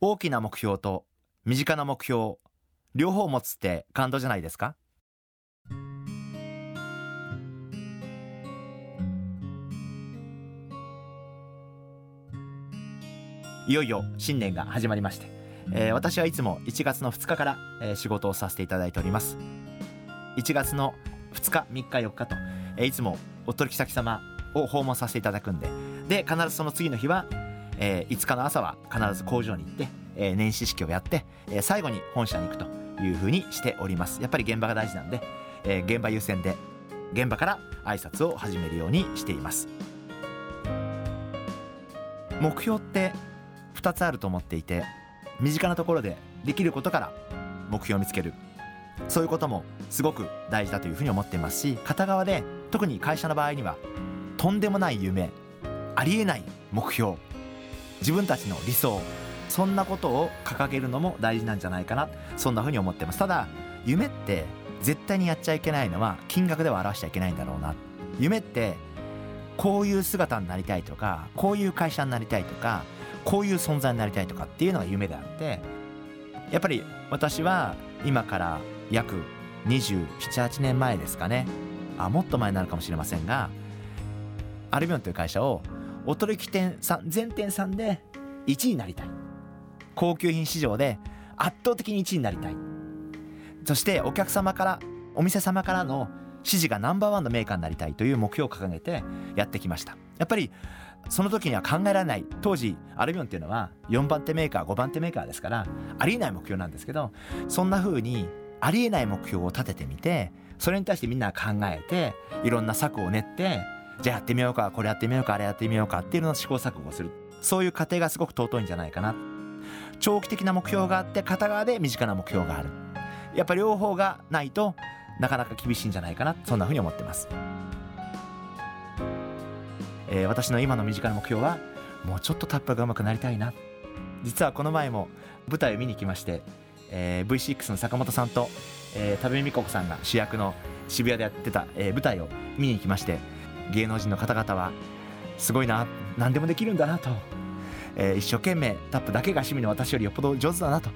大きな目標と身近な目標両方持つって感動じゃないですか？いよいよ新年が始まりまして、えー、私はいつも1月の2日から、えー、仕事をさせていただいております。1月の2日3日4日と、えー、いつもお取引先様を訪問させていただくんでで必ずその次の日は、えー、5日の朝は必ず工場に行って、えー、年始式をやって、えー、最後に本社に行くというふうにしております。やっぱり現場が大事なんで、えー、現場優先で現場から挨拶を始めるようにしています。目標って2つあると思っていて身近なところでできることから目標を見つける。そういうこともすごく大事だというふうに思っていますし片側で特に会社の場合にはとんでもない夢ありえない目標自分たちの理想そんなことを掲げるのも大事なんじゃないかなそんなふうに思ってます。ただ夢って絶対にやっちゃいけないのは金額では表しちゃいけないんだろうな。夢ってこういう姿になりたいとかこういう会社になりたいとかこういう存在になりたいとかっていうのが夢であってやっぱり私は今から約278年前ですかね。あもっと前になるかもしれませんがアルビオンという会社をお取引店さん全店さんで1位になりたい。高級品市場で圧倒的に1位になりたい。そしてお客様からお店様からの支持がナンバーワンのメーカーになりたいという目標を掲げてやってきました。やっぱりその時には考えられない当時アルビオンっていうのは4番手メーカー5番手メーカーですからありえない目標なんですけどそんな風にありえない目標を立ててみてそれに対してみんな考えていろんな策を練ってじゃあやってみようかこれやってみようかあれやってみようかっていうのを試行錯誤する。そういう過程がすごく尊いんじゃないかな。長期的な目標があって片側で身近な目標がある。やっぱ両方がないとなかなか厳しいんじゃないかな。そんなふうに思ってます。えー、私の今の身近な目標はもうちょっとタップが上手くなりたいな。実はこの前も舞台を見に来まして、えー、V6 の坂本さんと、えー、多部未華子さんが主役の渋谷でやってた、えー、舞台を見に行きまして芸能人の方々はすごいな何でもできるんだなと、えー、一生懸命タップだけが趣味の私よりよっぽど上手だなと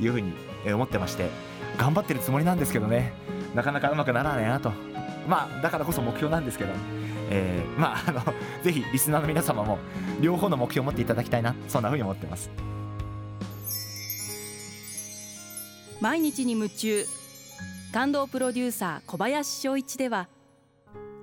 いうふうに思ってまして頑張ってるつもりなんですけどね。なかなかうまくならないなと。まあだからこそ目標なんですけど。えー、まああの ぜひリスナーの皆様も両方の目標を持っていただきたいなそんなふうに思ってます。毎日に夢中。感動プロデューサー小林翔一では